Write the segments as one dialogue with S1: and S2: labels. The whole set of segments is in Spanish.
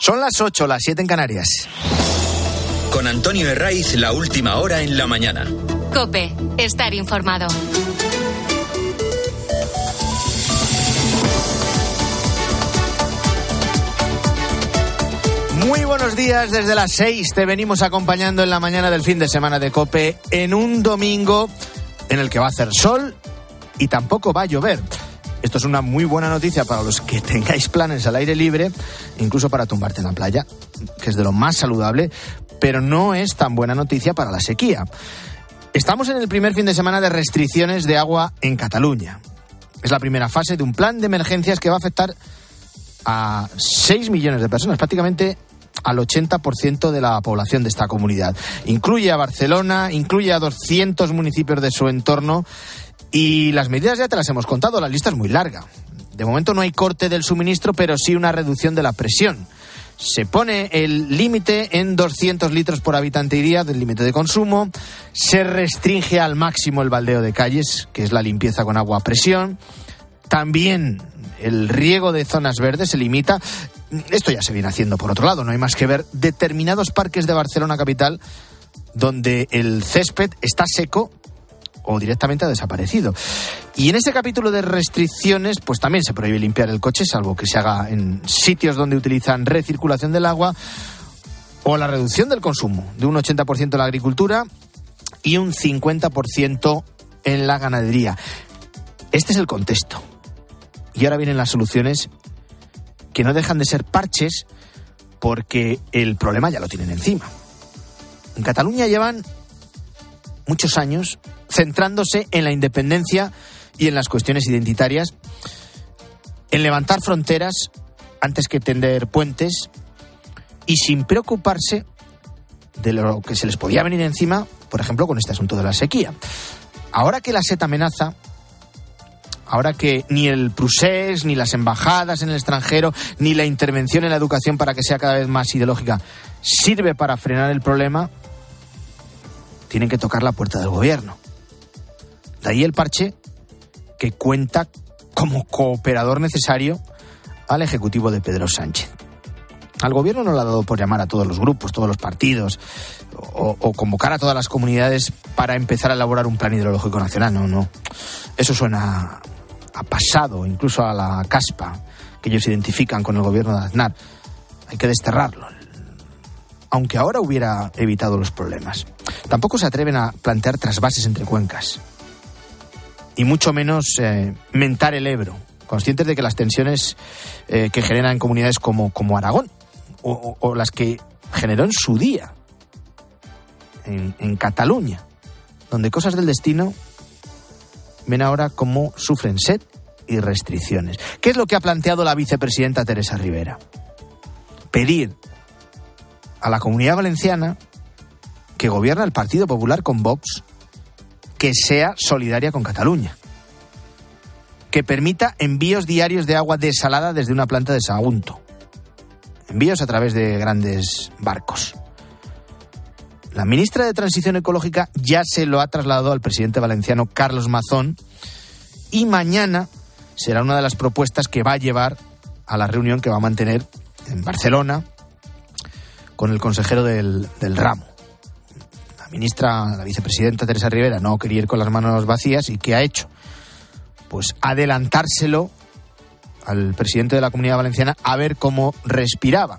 S1: Son las 8, las 7 en Canarias.
S2: Con Antonio Herraiz, la última hora en la mañana.
S3: Cope, estar informado.
S1: Muy buenos días, desde las 6 te venimos acompañando en la mañana del fin de semana de Cope en un domingo en el que va a hacer sol y tampoco va a llover. Esto es una muy buena noticia para los que tengáis planes al aire libre, incluso para tumbarte en la playa, que es de lo más saludable, pero no es tan buena noticia para la sequía. Estamos en el primer fin de semana de restricciones de agua en Cataluña. Es la primera fase de un plan de emergencias que va a afectar a 6 millones de personas, prácticamente al 80% de la población de esta comunidad. Incluye a Barcelona, incluye a 200 municipios de su entorno y las medidas ya te las hemos contado, la lista es muy larga. De momento no hay corte del suministro, pero sí una reducción de la presión. Se pone el límite en 200 litros por habitante y día del límite de consumo. Se restringe al máximo el baldeo de calles, que es la limpieza con agua a presión. También el riego de zonas verdes se limita. Esto ya se viene haciendo por otro lado, no hay más que ver determinados parques de Barcelona capital donde el césped está seco o directamente ha desaparecido. Y en ese capítulo de restricciones, pues también se prohíbe limpiar el coche, salvo que se haga en sitios donde utilizan recirculación del agua, o la reducción del consumo de un 80% en la agricultura y un 50% en la ganadería. Este es el contexto. Y ahora vienen las soluciones que no dejan de ser parches porque el problema ya lo tienen encima. En Cataluña llevan muchos años centrándose en la independencia y en las cuestiones identitarias, en levantar fronteras antes que tender puentes y sin preocuparse de lo que se les podía venir encima, por ejemplo, con este asunto de la sequía. Ahora que la SET amenaza, ahora que ni el Prusés, ni las embajadas en el extranjero, ni la intervención en la educación para que sea cada vez más ideológica sirve para frenar el problema, tienen que tocar la puerta del gobierno. De ahí el parche que cuenta como cooperador necesario al Ejecutivo de Pedro Sánchez. Al gobierno no le ha dado por llamar a todos los grupos, todos los partidos, o, convocar a todas las comunidades para empezar a elaborar un plan hidrológico nacional. No, no. Eso suena a pasado, incluso a la caspa que ellos identifican con el gobierno de Aznar. Hay que desterrarlo. Aunque ahora hubiera evitado los problemas. Tampoco se atreven a plantear trasvases entre cuencas y mucho menos eh, mentar el Ebro, conscientes de que las tensiones eh, que generan en comunidades como, como Aragón o, las que generó en su día en, en Cataluña, donde cosas del destino ven ahora cómo sufren sed y restricciones. ¿Qué es lo que ha planteado la vicepresidenta Teresa Rivera? Pedir a la comunidad valenciana que gobierna el Partido Popular con Vox que sea solidaria con Cataluña. Que permita envíos diarios de agua desalada desde una planta de Sagunto. Envíos a través de grandes barcos. La ministra de Transición Ecológica ya se lo ha trasladado al presidente valenciano Carlos Mazón y mañana será una de las propuestas que va a llevar a la reunión que va a mantener en Barcelona con el consejero del, del ramo ministra, la vicepresidenta Teresa Rivera no quería ir con las manos vacías y ¿qué ha hecho? Pues adelantárselo al presidente de la Comunidad Valenciana a ver cómo respiraba.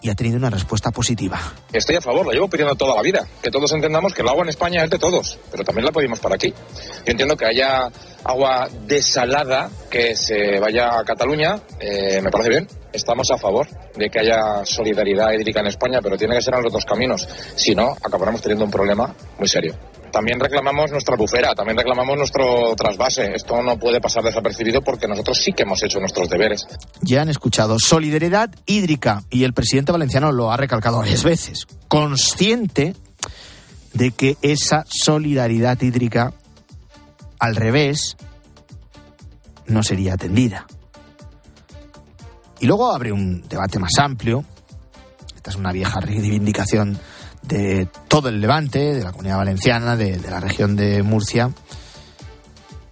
S1: Y ha tenido una respuesta positiva.
S4: Estoy a favor, lo llevo pidiendo toda la vida. Que todos entendamos que el agua en España es de todos, pero también la pedimos para aquí. Yo entiendo que haya agua desalada que se vaya a Cataluña, eh, me parece bien. Estamos a favor de que haya solidaridad hídrica en España, pero tiene que ser en los dos caminos. Si no, acabaremos teniendo un problema muy serio. También reclamamos nuestra bufera, también reclamamos nuestro trasvase. Esto no puede pasar desapercibido porque nosotros sí que hemos hecho nuestros deberes.
S1: Ya han escuchado solidaridad hídrica y el presidente valenciano lo ha recalcado varias veces. Consciente de que esa solidaridad hídrica, al revés, no sería atendida. Y luego abre un debate más amplio. Esta es una vieja reivindicación de todo el Levante, de la comunidad valenciana, de, la región de Murcia,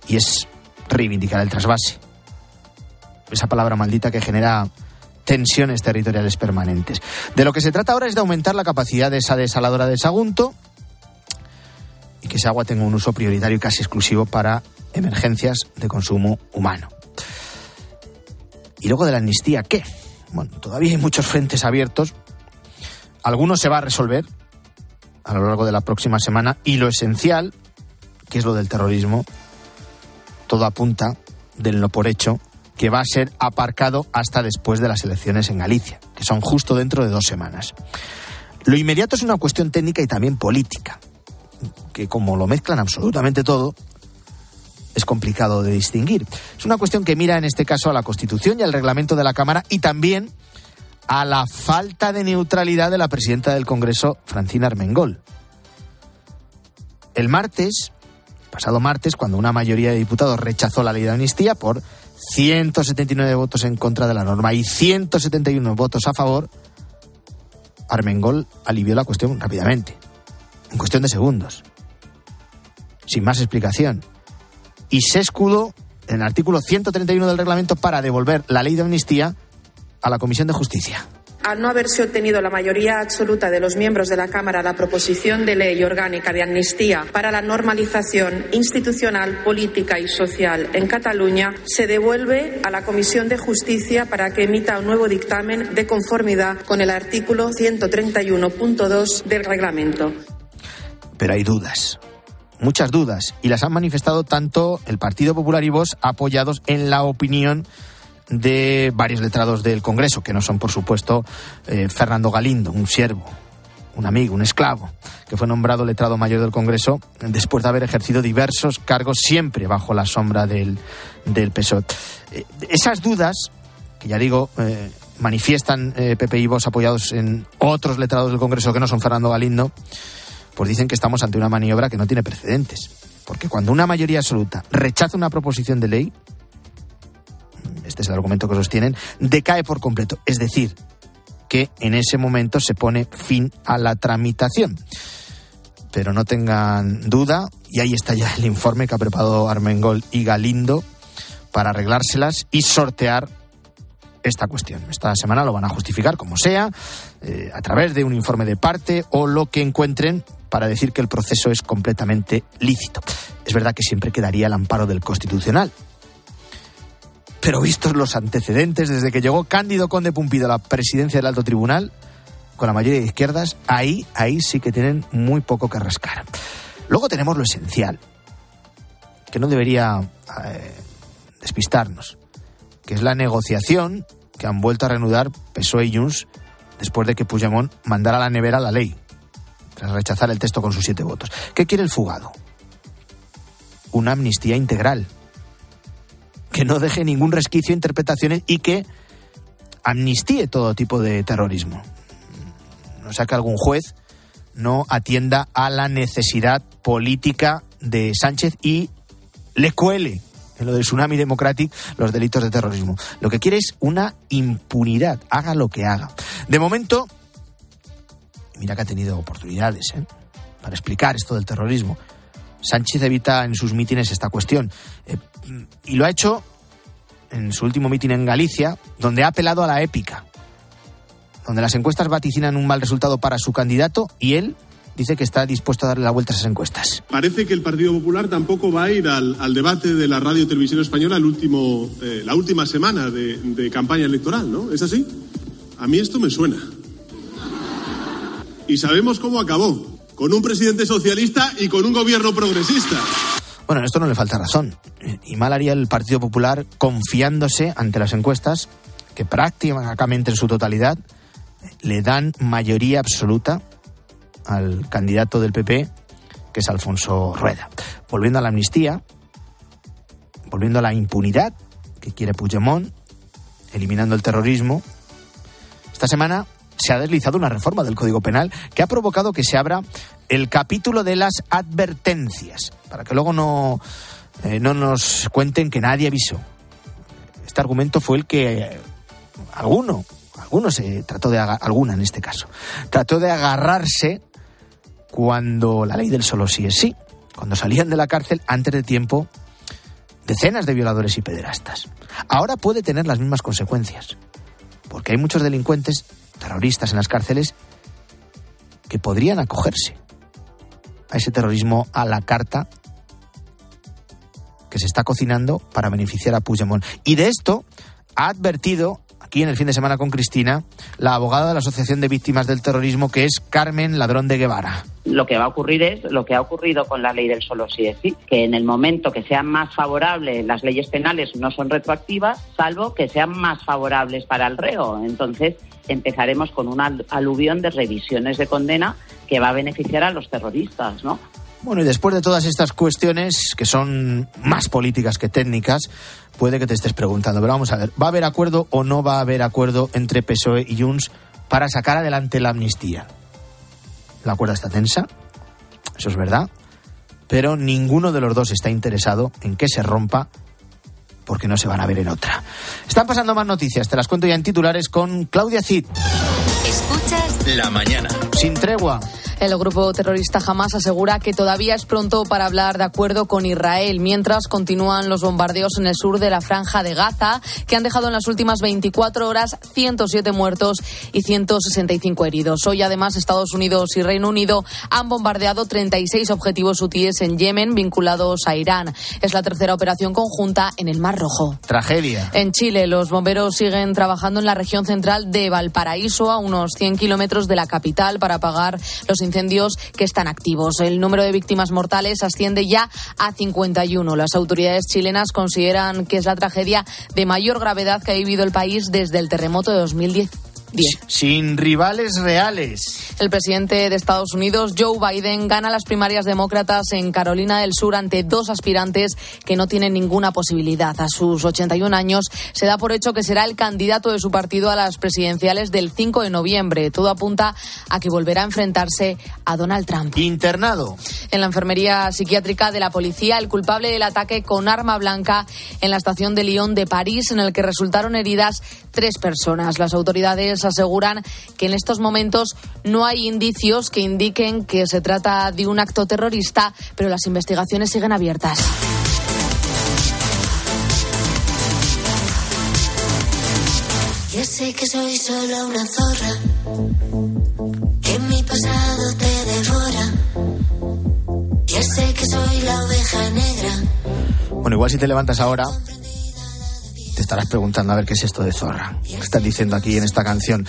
S1: y es reivindicar el trasvase. Esa palabra maldita que genera tensiones territoriales permanentes. De lo que se trata ahora es de aumentar la capacidad de esa desaladora de Sagunto y que esa agua tenga un uso prioritario y casi exclusivo para emergencias de consumo humano. ¿Y luego de la amnistía qué? Bueno, todavía hay muchos frentes abiertos. Algunos se va a resolver a lo largo de la próxima semana y lo esencial, que es lo del terrorismo, todo apunta del no por hecho que va a ser aparcado hasta después de las elecciones en Galicia, que son justo dentro de dos semanas. Lo inmediato es una cuestión técnica y también política, que como lo mezclan absolutamente todo, es complicado de distinguir. Es una cuestión que mira en este caso a la Constitución y al reglamento de la Cámara y también a la falta de neutralidad de la presidenta del Congreso, Francina Armengol. El martes, pasado martes, cuando una mayoría de diputados rechazó la ley de amnistía por 179 votos en contra de la norma y 171 votos a favor, Armengol alivió la cuestión rápidamente, en cuestión de segundos, sin más explicación y se escudó en el artículo 131 del reglamento para devolver la ley de amnistía a la Comisión de Justicia.
S5: Al no haberse obtenido la mayoría absoluta de los miembros de la Cámara la proposición de ley orgánica de amnistía para la normalización institucional, política y social en Cataluña, se devuelve a la Comisión de Justicia para que emita un nuevo dictamen de conformidad con el artículo 131.2 del reglamento.
S1: Pero hay dudas muchas dudas y las han manifestado tanto el Partido Popular y vos apoyados en la opinión de varios letrados del Congreso, que no son, por supuesto, eh, Fernando Galindo, un siervo, un amigo, un esclavo, que fue nombrado letrado mayor del Congreso después de haber ejercido diversos cargos siempre bajo la sombra del, del PSOE. Eh, esas dudas, que ya digo, eh, manifiestan PP y vos apoyados en otros letrados del Congreso que no son Fernando Galindo, pues dicen que estamos ante una maniobra que no tiene precedentes. Porque cuando una mayoría absoluta rechaza una proposición de ley, este es el argumento que sostienen, decae por completo. Es decir, que en ese momento se pone fin a la tramitación. Pero no tengan duda, y ahí está ya el informe que ha preparado Armengol y Galindo para arreglárselas y sortear esta cuestión. Esta semana lo van a justificar como sea, eh, a través de un informe de parte o lo que encuentren para decir que el proceso es completamente lícito. Es verdad que siempre quedaría el amparo del Constitucional. Pero vistos los antecedentes, desde que llegó Cándido Conde Pumpido a la presidencia del Alto Tribunal, con la mayoría de izquierdas, ahí, ahí sí que tienen muy poco que rascar. Luego tenemos lo esencial, que no debería eh, despistarnos, que es la negociación que han vuelto a reanudar PSOE y Junts después de que Puigdemont mandara a la nevera la ley rechazar el texto con sus siete votos. ¿Qué quiere el fugado? Una amnistía integral, que no deje ningún resquicio interpretaciones y que amnistíe todo tipo de terrorismo. No sea que algún juez no atienda a la necesidad política de Sánchez y le cuele en lo del tsunami democratic los delitos de terrorismo. Lo que quiere es una impunidad, haga lo que haga. De momento, mira que ha tenido oportunidades ¿eh? para explicar esto del terrorismo. Sánchez evita en sus mítines esta cuestión. Eh, y lo ha hecho en su último mitin en Galicia, donde ha apelado a la épica, donde las encuestas vaticinan un mal resultado para su candidato y él dice que está dispuesto a darle la vuelta a esas encuestas.
S6: Parece que el Partido Popular tampoco va a ir al, debate de la radio y televisión española el último, eh, la última semana de, de campaña electoral, ¿no? ¿Es así? A mí esto me suena. Y sabemos cómo acabó, con un presidente socialista y con un gobierno progresista.
S1: Bueno, en esto no le falta razón. Y mal haría el Partido Popular confiándose ante las encuestas, que prácticamente en su totalidad le dan mayoría absoluta al candidato del PP, que es Alfonso Rueda. Volviendo a la amnistía, volviendo a la impunidad que quiere Puigdemont, eliminando el terrorismo, esta semana se ha deslizado una reforma del Código Penal que ha provocado que se abra el capítulo de las advertencias, para que luego no, eh, no nos cuenten que nadie avisó. Este argumento fue el que alguno, alguno se trató de alguna en este caso, trató de agarrarse cuando la ley del solo sí es sí, cuando salían de la cárcel antes de tiempo decenas de violadores y pederastas. Ahora puede tener las mismas consecuencias porque hay muchos delincuentes, terroristas en las cárceles, que podrían acogerse a ese terrorismo a la carta que se está cocinando para beneficiar a Puigdemont. Y de esto ha advertido aquí en el fin de semana con Cristina la abogada de la Asociación de Víctimas del Terrorismo, que es Carmen Ladrón de Guevara.
S7: Lo que va a ocurrir es lo que ha ocurrido con la ley del solo sí es sí, que en el momento que sean más favorables las leyes penales no son retroactivas, salvo que sean más favorables para el reo. Entonces empezaremos con una aluvión de revisiones de condena que va a beneficiar a los terroristas, ¿no?
S1: Bueno, y después de todas estas cuestiones, que son más políticas que técnicas, puede que te estés preguntando, pero vamos a ver, ¿va a haber acuerdo o no va a haber acuerdo entre PSOE y Junts para sacar adelante la amnistía? La cuerda está tensa, eso es verdad, pero ninguno de los dos está interesado en que se rompa porque no se van a ver en otra. Están pasando más noticias, te las cuento ya en titulares con Claudia Cid.
S3: Escuchas
S2: La mañana.
S1: Sin tregua.
S8: El grupo terrorista Hamas asegura que todavía es pronto para hablar de acuerdo con Israel, mientras continúan los bombardeos en el sur de la franja de Gaza, que han dejado en las últimas 24 horas 107 muertos y 165 heridos. Hoy, además, Estados Unidos y Reino Unido han bombardeado 36 objetivos hutíes en Yemen vinculados a Irán. Es la tercera operación conjunta en el Mar Rojo.
S1: Tragedia.
S8: En Chile, los bomberos siguen trabajando en la región central de Valparaíso, a unos 100 kilómetros de la capital, para apagar los incendios que están activos. El número de víctimas mortales asciende ya a 51. Las autoridades chilenas consideran que es la tragedia de mayor gravedad que ha vivido el país desde el terremoto de 2010.
S1: Sin rivales reales.
S8: El presidente de Estados Unidos, Joe Biden, gana las primarias demócratas en Carolina del Sur ante dos aspirantes que no tienen ninguna posibilidad. A sus 81 años se da por hecho que será el candidato de su partido a las presidenciales del 5 de noviembre. Todo apunta a que volverá a enfrentarse a Donald Trump.
S1: Internado.
S8: En la enfermería psiquiátrica de la policía, el culpable del ataque con arma blanca en la estación de Lyon de París, en el que resultaron heridas tres personas. Las autoridades aseguran que en estos momentos no hay indicios que indiquen que se trata de un acto terrorista, pero las investigaciones siguen abiertas.
S9: Ya sé que soy solo una zorra, que mi pasado te devora. Ya sé que soy la oveja negra.
S1: Bueno, igual si te levantas ahora, te estarás preguntando a ver qué es esto de zorra. ¿Qué estás diciendo aquí en esta canción?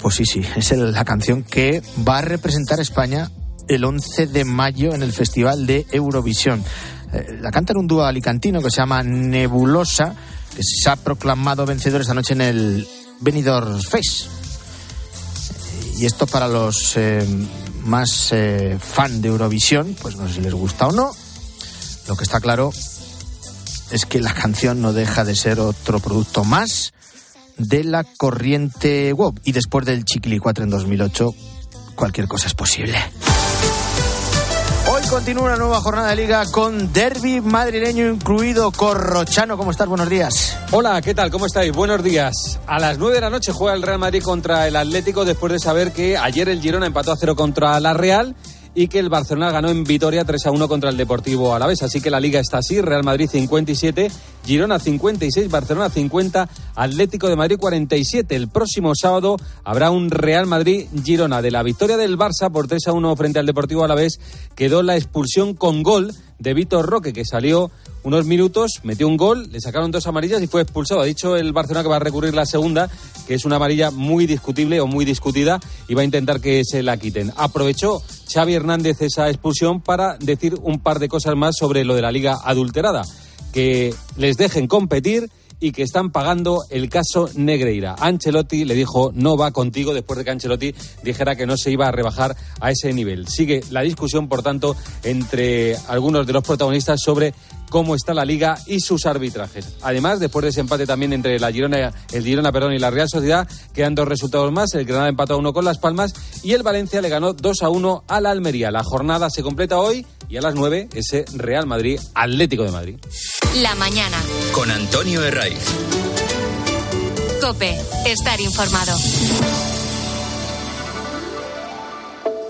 S1: Pues sí, sí, es la canción que va a representar España el 11 de mayo en el Festival de Eurovisión. Eh, la canta en un dúo alicantino que se llama Nebulosa, que se ha proclamado vencedor esta noche en el Benidorm Fest. Y esto para los eh, más eh, fan de Eurovisión, pues no sé si les gusta o no. Lo que está claro es que la canción no deja de ser otro producto más de la corriente web. Y después del Chiquili 4 en 2008, cualquier cosa es posible. Hoy continúa una nueva jornada de liga con derby madrileño incluido Corrochano. ¿Cómo estás? Buenos días.
S10: Hola, ¿qué tal? ¿Cómo estáis? Buenos días. A las 9 de la noche juega el Real Madrid contra el Atlético después de saber que ayer el Girona empató a cero contra la Real y que el Barcelona ganó en Vitoria 3 a 1 contra el Deportivo Alavés. Así que la liga está así, Real Madrid 57, Girona 56, Barcelona 50, Atlético de Madrid 47. El próximo sábado habrá un Real Madrid-Girona. De la victoria del Barça por 3 a 1 frente al Deportivo Alavés quedó la expulsión con gol de Víctor Roque, que salió unos minutos, metió un gol, le sacaron dos amarillas y fue expulsado. Ha dicho el Barcelona que va a recurrir la segunda, que es una amarilla muy discutible o muy discutida, y va a intentar que se la quiten. Aprovechó Xavi Hernández esa expulsión para decir un par de cosas más sobre lo de la liga adulterada, que les dejen competir y que están pagando el caso Negreira. Ancelotti le dijo no va contigo después de que Ancelotti dijera que no se iba a rebajar a ese nivel. Sigue la discusión, por tanto, entre algunos de los protagonistas sobre cómo está la liga y sus arbitrajes. Además, después de ese empate también entre la Girona, el Girona perdón, y la Real Sociedad, quedan dos resultados más. El Granada empató a uno con Las Palmas y el Valencia le ganó 2 a 1 a la Almería. La jornada se completa hoy y a las 9 ese Real Madrid Atlético de Madrid.
S3: La mañana.
S2: Con Antonio Herraiz.
S3: Cope. Estar informado.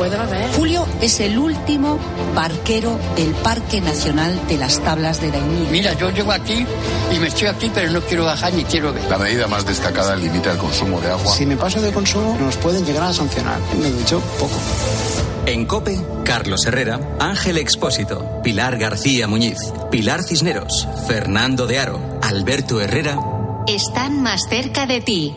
S11: puede beber.
S12: Julio es el último barquero del Parque Nacional de las Tablas de Daimiel.
S13: Mira, yo llego aquí y me estoy aquí, pero no quiero bajar ni quiero ver.
S14: La medida más destacada limita el consumo de agua.
S15: Si me paso de consumo, nos pueden llegar a sancionar. Me ducho poco.
S2: En COPE, Carlos Herrera, Ángel Expósito, Pilar García Muñiz, Pilar Cisneros, Fernando de Aro, Alberto Herrera.
S3: Están más cerca de ti.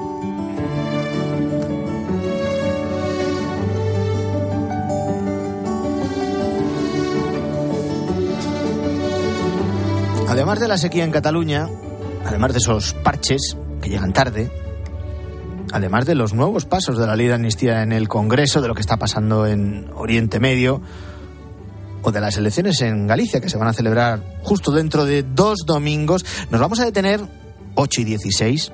S1: Además de la sequía en Cataluña, además de esos parches que llegan tarde, además de los nuevos pasos de la ley de amnistía en el Congreso, de lo que está pasando en Oriente Medio, o de las elecciones en Galicia, que se van a celebrar justo dentro de dos domingos, nos vamos a detener 8 y 16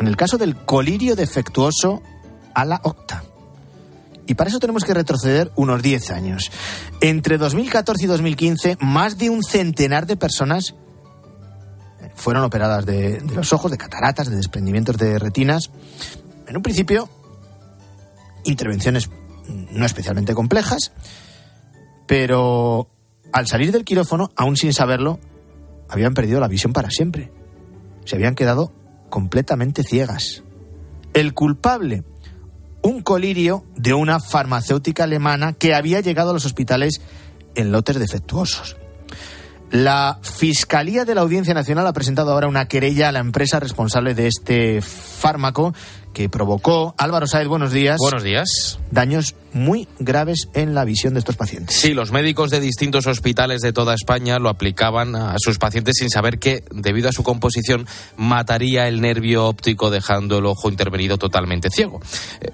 S1: en el caso del colirio defectuoso a la octa. Y para eso tenemos que retroceder unos 10 años. Entre 2014 y 2015, más de un centenar de personas fueron operadas de, de, los ojos, de cataratas, de desprendimientos de retinas. En un principio, intervenciones no especialmente complejas, pero al salir del quirófano, aún sin saberlo, habían perdido la visión para siempre. Se habían quedado completamente ciegas. El culpable, un colirio de una farmacéutica alemana que había llegado a los hospitales en lotes defectuosos. La Fiscalía de la Audiencia Nacional ha presentado ahora una querella a la empresa responsable de este fármaco que provocó, Álvaro Saez, buenos días.
S16: Buenos días.
S1: Daños muy graves en la visión de estos pacientes.
S16: Sí, los médicos de distintos hospitales de toda España lo aplicaban a sus pacientes sin saber que, debido a su composición, mataría el nervio óptico dejando el ojo intervenido totalmente ciego.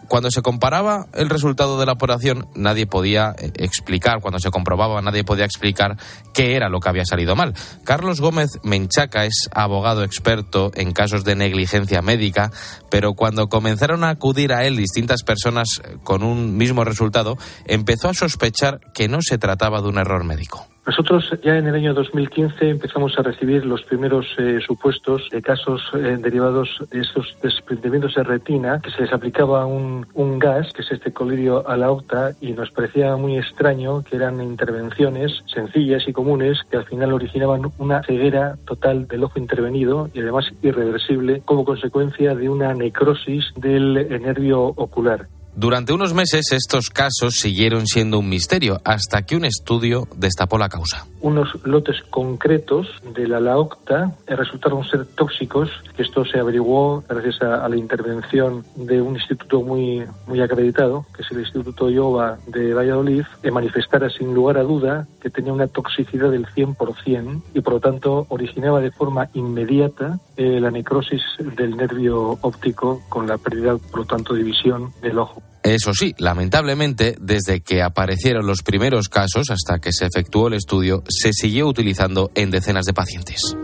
S16: Cuando se comparaba el resultado de la operación, nadie podía explicar, cuando se comprobaba, nadie podía explicar qué era lo que había salido mal. Carlos Gómez Menchaca es abogado experto en casos de negligencia médica, pero cuando comenzaron a acudir a él distintas personas con un mismo resultado, empezó a sospechar que no se trataba de un error médico.
S17: Nosotros ya en el año 2015 empezamos a recibir los primeros eh, supuestos de casos eh, derivados de estos desprendimientos de retina, que se les aplicaba un, un, gas, que es este colirio a la octa, y nos parecía muy extraño que eran intervenciones sencillas y comunes que al final originaban una ceguera total del ojo intervenido y además irreversible como consecuencia de una necrosis del nervio ocular.
S16: Durante unos meses estos casos siguieron siendo un misterio hasta que un estudio destapó la causa.
S17: Unos lotes concretos de la laocta resultaron ser tóxicos. Esto se averiguó gracias a, la intervención de un instituto muy, muy acreditado, que es el Instituto IOBA de Valladolid, que manifestara sin lugar a duda que tenía una toxicidad del 100% y por lo tanto originaba de forma inmediata eh, la necrosis del nervio óptico con la pérdida, por lo tanto, de visión del ojo.
S16: Eso sí, lamentablemente, desde que aparecieron los primeros casos hasta que se efectuó el estudio, se siguió utilizando en decenas de pacientes.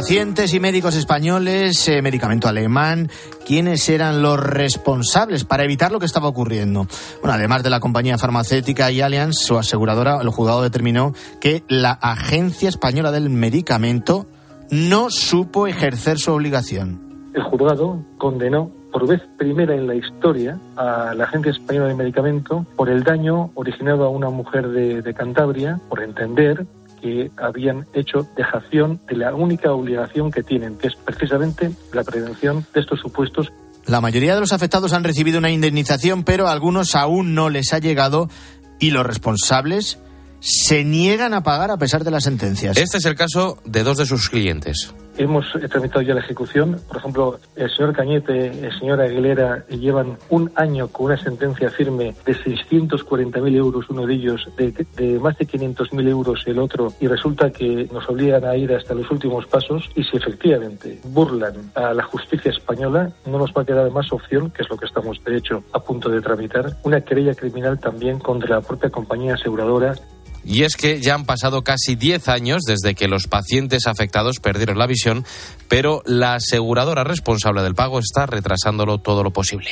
S1: Pacientes y médicos españoles, eh, medicamento alemán, ¿quiénes eran los responsables para evitar lo que estaba ocurriendo? Bueno, además de la compañía farmacéutica y Allianz, su aseguradora, el juzgado determinó que la Agencia Española del Medicamento no supo ejercer su obligación.
S17: El juzgado condenó por vez primera en la historia a la Agencia Española del Medicamento por el daño originado a una mujer de, de Cantabria, por entender que habían hecho dejación de la única obligación que tienen, que es precisamente la prevención de estos supuestos.
S1: La mayoría de los afectados han recibido una indemnización, pero a algunos aún no les ha llegado y los responsables se niegan a pagar a pesar de las sentencias.
S16: Este es el caso de dos de sus clientes.
S17: Hemos tramitado ya la ejecución. Por ejemplo, el señor Cañete, el señor Aguilera llevan un año con una sentencia firme de 640.000 euros, uno de ellos, de, de más de 500.000 euros el otro, y resulta que nos obligan a ir hasta los últimos pasos. Y si efectivamente burlan a la justicia española, no nos va a quedar más opción, que es lo que estamos de hecho a punto de tramitar, una querella criminal también contra la propia compañía aseguradora
S16: y es que ya han pasado casi 10 años desde que los pacientes afectados perdieron la visión, pero la aseguradora responsable del pago está retrasándolo todo lo posible.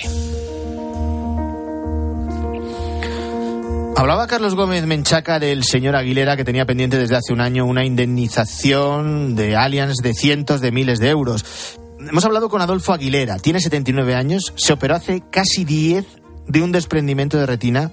S1: Hablaba Carlos Gómez Menchaca del señor Aguilera que tenía pendiente desde hace un año una indemnización de Allianz de cientos de miles de euros. Hemos hablado con Adolfo Aguilera, tiene 79 años, se operó hace casi 10 de un desprendimiento de retina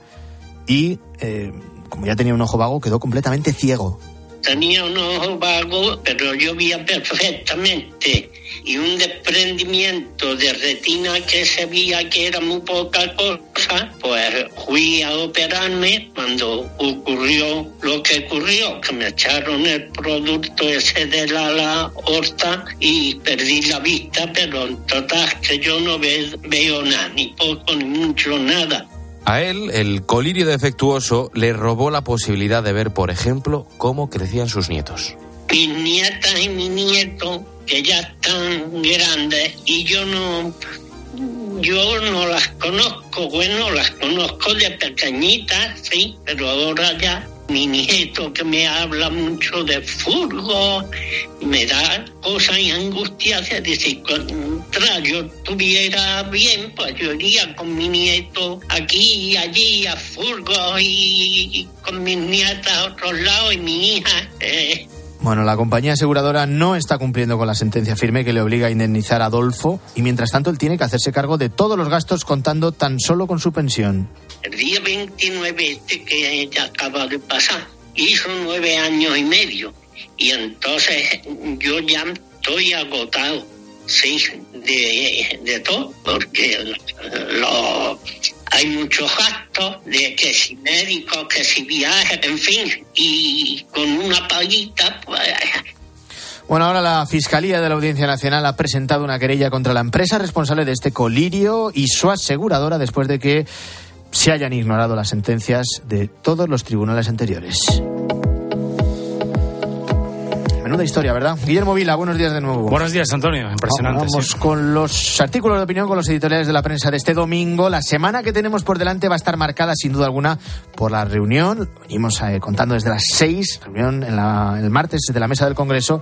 S1: y eh, como ya tenía un ojo vago, quedó completamente ciego.
S18: Tenía un ojo vago, pero yo veía perfectamente. Y un desprendimiento de retina que se veía que era muy poca cosa, pues fui a operarme cuando ocurrió lo que ocurrió, que me echaron el producto ese de la, la horta y perdí la vista, pero en total que yo no veo nada, ni poco ni mucho nada.
S16: A él, el colirio defectuoso le robó la posibilidad de ver, por ejemplo, cómo crecían sus nietos.
S18: Mis nietas y mi nieto, que ya están grandes, y yo no, yo no las conozco, bueno, las conozco de pequeñitas, sí, pero ahora ya mi nieto que me habla mucho de furgo, me da cosas y angustias de yo estuviera bien, pues yo iría con mi nieto aquí y allí a furgo y, con mis nietas a otros lados y mi hija. Eh.
S1: Bueno, la compañía aseguradora no está cumpliendo con la sentencia firme que le obliga a indemnizar a Adolfo y mientras tanto él tiene que hacerse cargo de todos los gastos contando tan solo con su pensión
S18: el día 29 este que ya acaba de pasar, hizo nueve años y medio. Y entonces yo ya estoy agotado, sí, de, de todo, porque lo, hay muchos gastos de que si médicos, que si viajes, en fin, y con una paguita, pues
S1: bueno, ahora la Fiscalía de la Audiencia Nacional ha presentado una querella contra la empresa responsable de este colirio y su aseguradora después de que se hayan ignorado las sentencias de todos los tribunales anteriores. Menuda historia, ¿verdad? Guillermo Vila, buenos días de nuevo.
S19: Buenos días, Antonio. Impresionante.
S1: Vamos con los artículos de opinión, con los editoriales de la prensa de este domingo. La semana que tenemos por delante va a estar marcada, sin duda alguna, por la reunión. Venimos eh, contando desde las seis, reunión en el martes de la mesa del Congreso,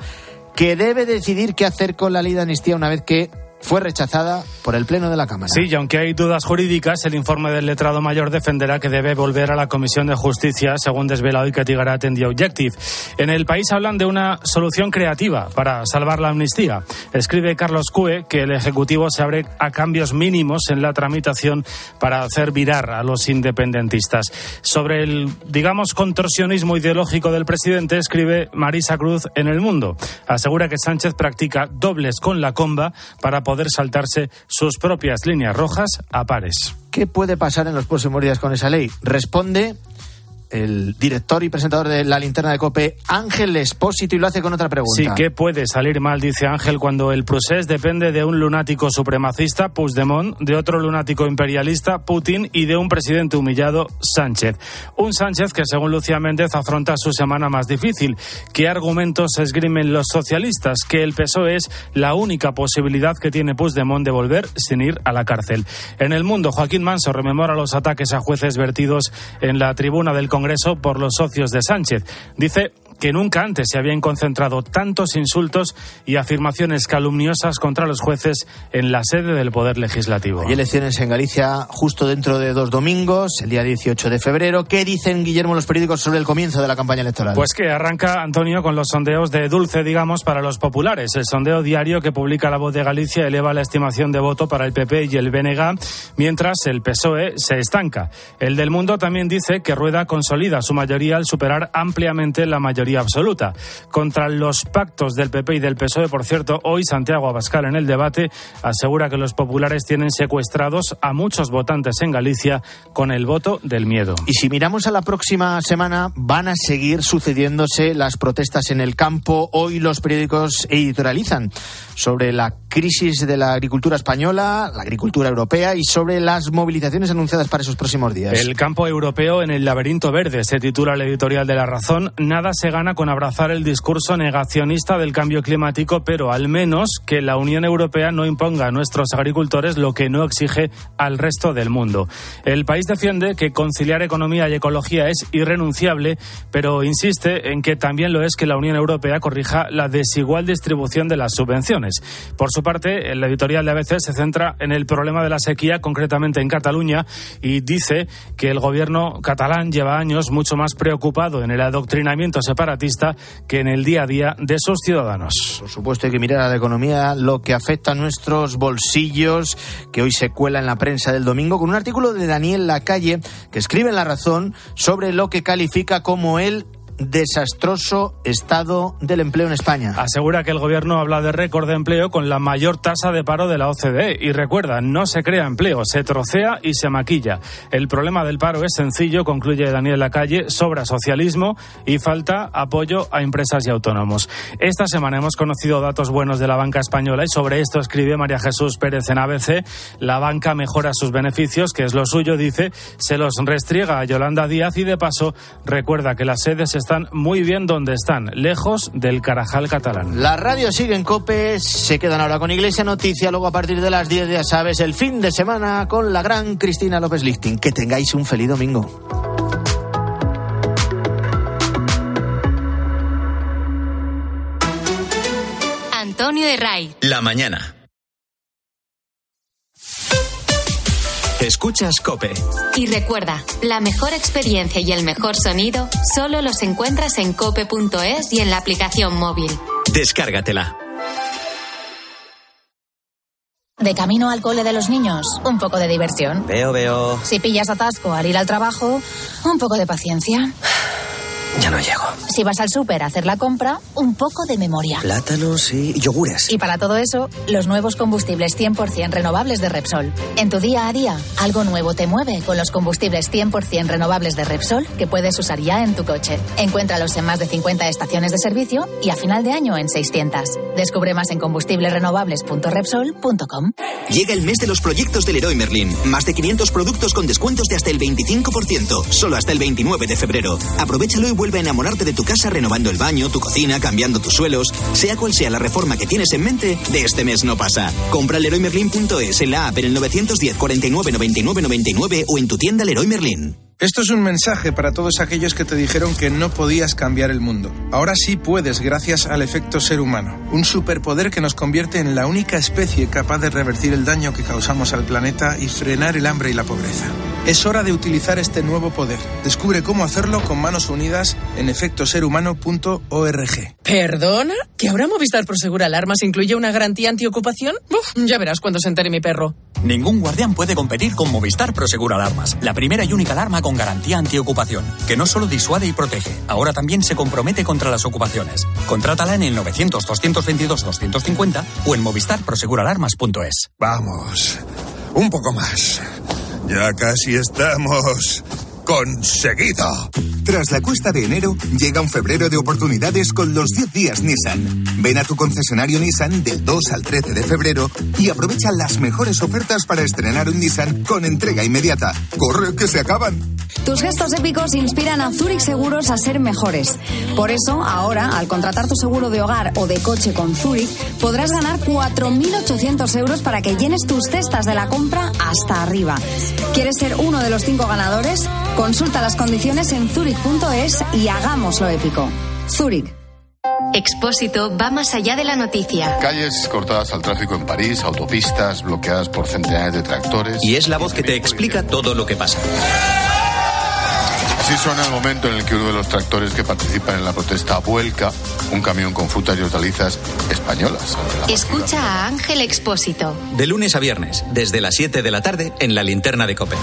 S1: que debe decidir qué hacer con la ley de amnistía una vez que fue rechazada por el Pleno de la Cámara.
S19: Sí, y aunque hay dudas jurídicas, el informe del letrado mayor defenderá que debe volver a la Comisión de Justicia, según desvelado y Garat en The Objective. En el país hablan de una solución creativa para salvar la amnistía. Escribe Carlos Cue que el Ejecutivo se abre a cambios mínimos en la tramitación para hacer virar a los independentistas. Sobre el, digamos, contorsionismo ideológico del presidente, escribe Marisa Cruz en El Mundo. Asegura que Sánchez practica dobles con la comba para poder poder saltarse sus propias líneas rojas a pares.
S1: ¿Qué puede pasar en los próximos días con esa ley? Responde el director y presentador de la linterna de COPE, Ángel Espósito, y lo hace con otra pregunta.
S19: Sí, ¿qué puede salir mal, dice Ángel, cuando el procés depende de un lunático supremacista, Puigdemont, de otro lunático imperialista, Putin, y de un presidente humillado, Sánchez? Un Sánchez que, según Lucía Méndez, afronta su semana más difícil. ¿Qué argumentos esgrimen los socialistas? Que el PSOE es la única posibilidad que tiene Puigdemont de volver sin ir a la cárcel. En el mundo, Joaquín Manso rememora los ataques a jueces vertidos en la tribuna del Congreso Congreso por los socios de Sánchez. Dice que nunca antes se habían concentrado tantos insultos y afirmaciones calumniosas contra los jueces en la sede del Poder Legislativo.
S1: Hay elecciones en Galicia justo dentro de dos domingos, el día 18 de febrero. ¿Qué dicen, Guillermo, los periódicos sobre el comienzo de la campaña electoral?
S19: Pues que arranca, Antonio, con los sondeos de dulce, digamos, para los populares. El sondeo diario que publica La Voz de Galicia eleva la estimación de voto para el PP y el BNG, mientras el PSOE se estanca. El del Mundo también dice que Rueda consolida su mayoría al superar ampliamente la mayoría mayoría absoluta. Contra los pactos del PP y del PSOE, por cierto, hoy Santiago Abascal en el debate asegura que los populares tienen secuestrados a muchos votantes en Galicia con el voto del miedo.
S1: Y si miramos a la próxima semana, van a seguir sucediéndose las protestas en el campo. Hoy los periódicos editorializan sobre la crisis de la agricultura española, la agricultura europea y sobre las movilizaciones anunciadas para esos próximos días.
S19: El campo europeo en el laberinto verde, se titula el editorial de La Razón. Nada se gana con abrazar el discurso negacionista del cambio climático, pero al menos que la Unión Europea no imponga a nuestros agricultores lo que no exige al resto del mundo. El país defiende que conciliar economía y ecología es irrenunciable, pero insiste en que también lo es que la Unión Europea corrija la desigual distribución de las subvenciones. Por su parte, el editorial de ABC se centra en el problema de la sequía, concretamente en Cataluña, y dice que el gobierno catalán lleva años mucho más preocupado en el adoctrinamiento separatista que en el día a día de sus ciudadanos.
S1: Por supuesto, hay que mirar a la economía, lo que afecta a nuestros bolsillos, que hoy se cuela en la prensa del domingo, con un artículo de Daniel Lacalle, que escribe en La Razón sobre lo que califica como el desastroso estado del empleo en España.
S19: Asegura que el gobierno habla de récord de empleo con la mayor tasa de paro de la OCDE. Y recuerda, no se crea empleo, se trocea y se maquilla. El problema del paro es sencillo, concluye Daniel Lacalle, sobra socialismo y falta apoyo a empresas y autónomos. Esta semana hemos conocido datos buenos de la banca española y sobre esto escribe María Jesús Pérez en ABC. La banca mejora sus beneficios, que es lo suyo, dice, se los restriega a Yolanda Díaz y de paso recuerda que las sedes están muy bien donde están, lejos del Carajal catalán.
S1: La radio sigue en COPE, se quedan ahora con Iglesia Noticia, luego a partir de las 10 ya sabes, el fin de semana con la gran Cristina López Lichting. Que tengáis un feliz domingo.
S3: Antonio de Ray.
S2: La mañana. Escuchas Cope.
S3: Y recuerda, la mejor experiencia y el mejor sonido solo los encuentras en cope.es y en la aplicación móvil.
S2: Descárgatela.
S20: De camino al cole de los niños, un poco de diversión.
S21: Veo, veo.
S20: Si pillas atasco al ir al trabajo, un poco de paciencia.
S21: Ya no llego.
S20: Si vas al súper a hacer la compra, un poco de memoria.
S21: Plátanos y yogures.
S20: Y para todo eso, los nuevos combustibles 100% renovables de Repsol. En tu día a día, algo nuevo te mueve con los combustibles 100% renovables de Repsol que puedes usar ya en tu coche. Encuéntralos en más de 50 estaciones de servicio y a final de año en 600. Descubre más en combustiblesrenovables.repsol.com.
S22: Llega el mes de los proyectos del Leroy Merlin. Más de 500 productos con descuentos de hasta el 25%. Solo hasta el 29 de febrero. Aprovechalo y vuelve a enamorarte de tu casa renovando el baño, tu cocina, cambiando tus suelos. Sea cual sea la reforma que tienes en mente, de este mes no pasa. Compra leroymerlin.es en la app en el 910 49 99 99 o en tu tienda Leroy Merlin.
S23: Esto es un mensaje para todos aquellos que te dijeron que no podías cambiar el mundo. Ahora sí puedes gracias al efecto ser humano, un superpoder que nos convierte en la única especie capaz de revertir el daño que causamos al planeta y frenar el hambre y la pobreza. Es hora de utilizar este nuevo poder. Descubre cómo hacerlo con manos unidas en efectoserhumano.org.
S11: ¿Perdona? ¿Que ahora Movistar Prosegur Alarmas incluye una garantía antiocupación? Uf, ya verás cuando se entere mi perro.
S24: Ningún guardián puede competir con Movistar Prosegur Alarmas, la primera y única alarma con garantía antiocupación, que no solo disuade y protege, ahora también se compromete contra las ocupaciones. Contrátala en el 900-222-250 o en movistarproseguralarmas.es.
S25: Vamos, un poco más. Ya casi estamos conseguido.
S26: Tras la cuesta de enero, llega un febrero de oportunidades con los 10 días Nissan. Ven a tu concesionario Nissan del 2 al 13 de febrero y aprovecha las mejores ofertas para estrenar un Nissan con entrega inmediata. ¡Corre, que se acaban!
S27: Tus gestos épicos inspiran a Zurich Seguros a ser mejores. Por eso, ahora, al contratar tu seguro de hogar o de coche con Zurich, podrás ganar 4.800 euros para que llenes tus cestas de la compra hasta arriba. ¿Quieres ser uno de los cinco ganadores? Consulta las condiciones en zurich.es y hagámoslo épico. Zurich.
S3: Expósito va más allá de la noticia.
S14: Calles cortadas al tráfico en París, autopistas bloqueadas por centenares de tractores.
S2: Y es la voz que te explica todo lo que pasa.
S14: Así suena el momento en el que uno de los tractores que participan en la protesta vuelca un camión con frutas y hortalizas españolas.
S3: Escucha a Ángel Expósito.
S2: De lunes a viernes, desde las 7 de la tarde, en la linterna de Cope.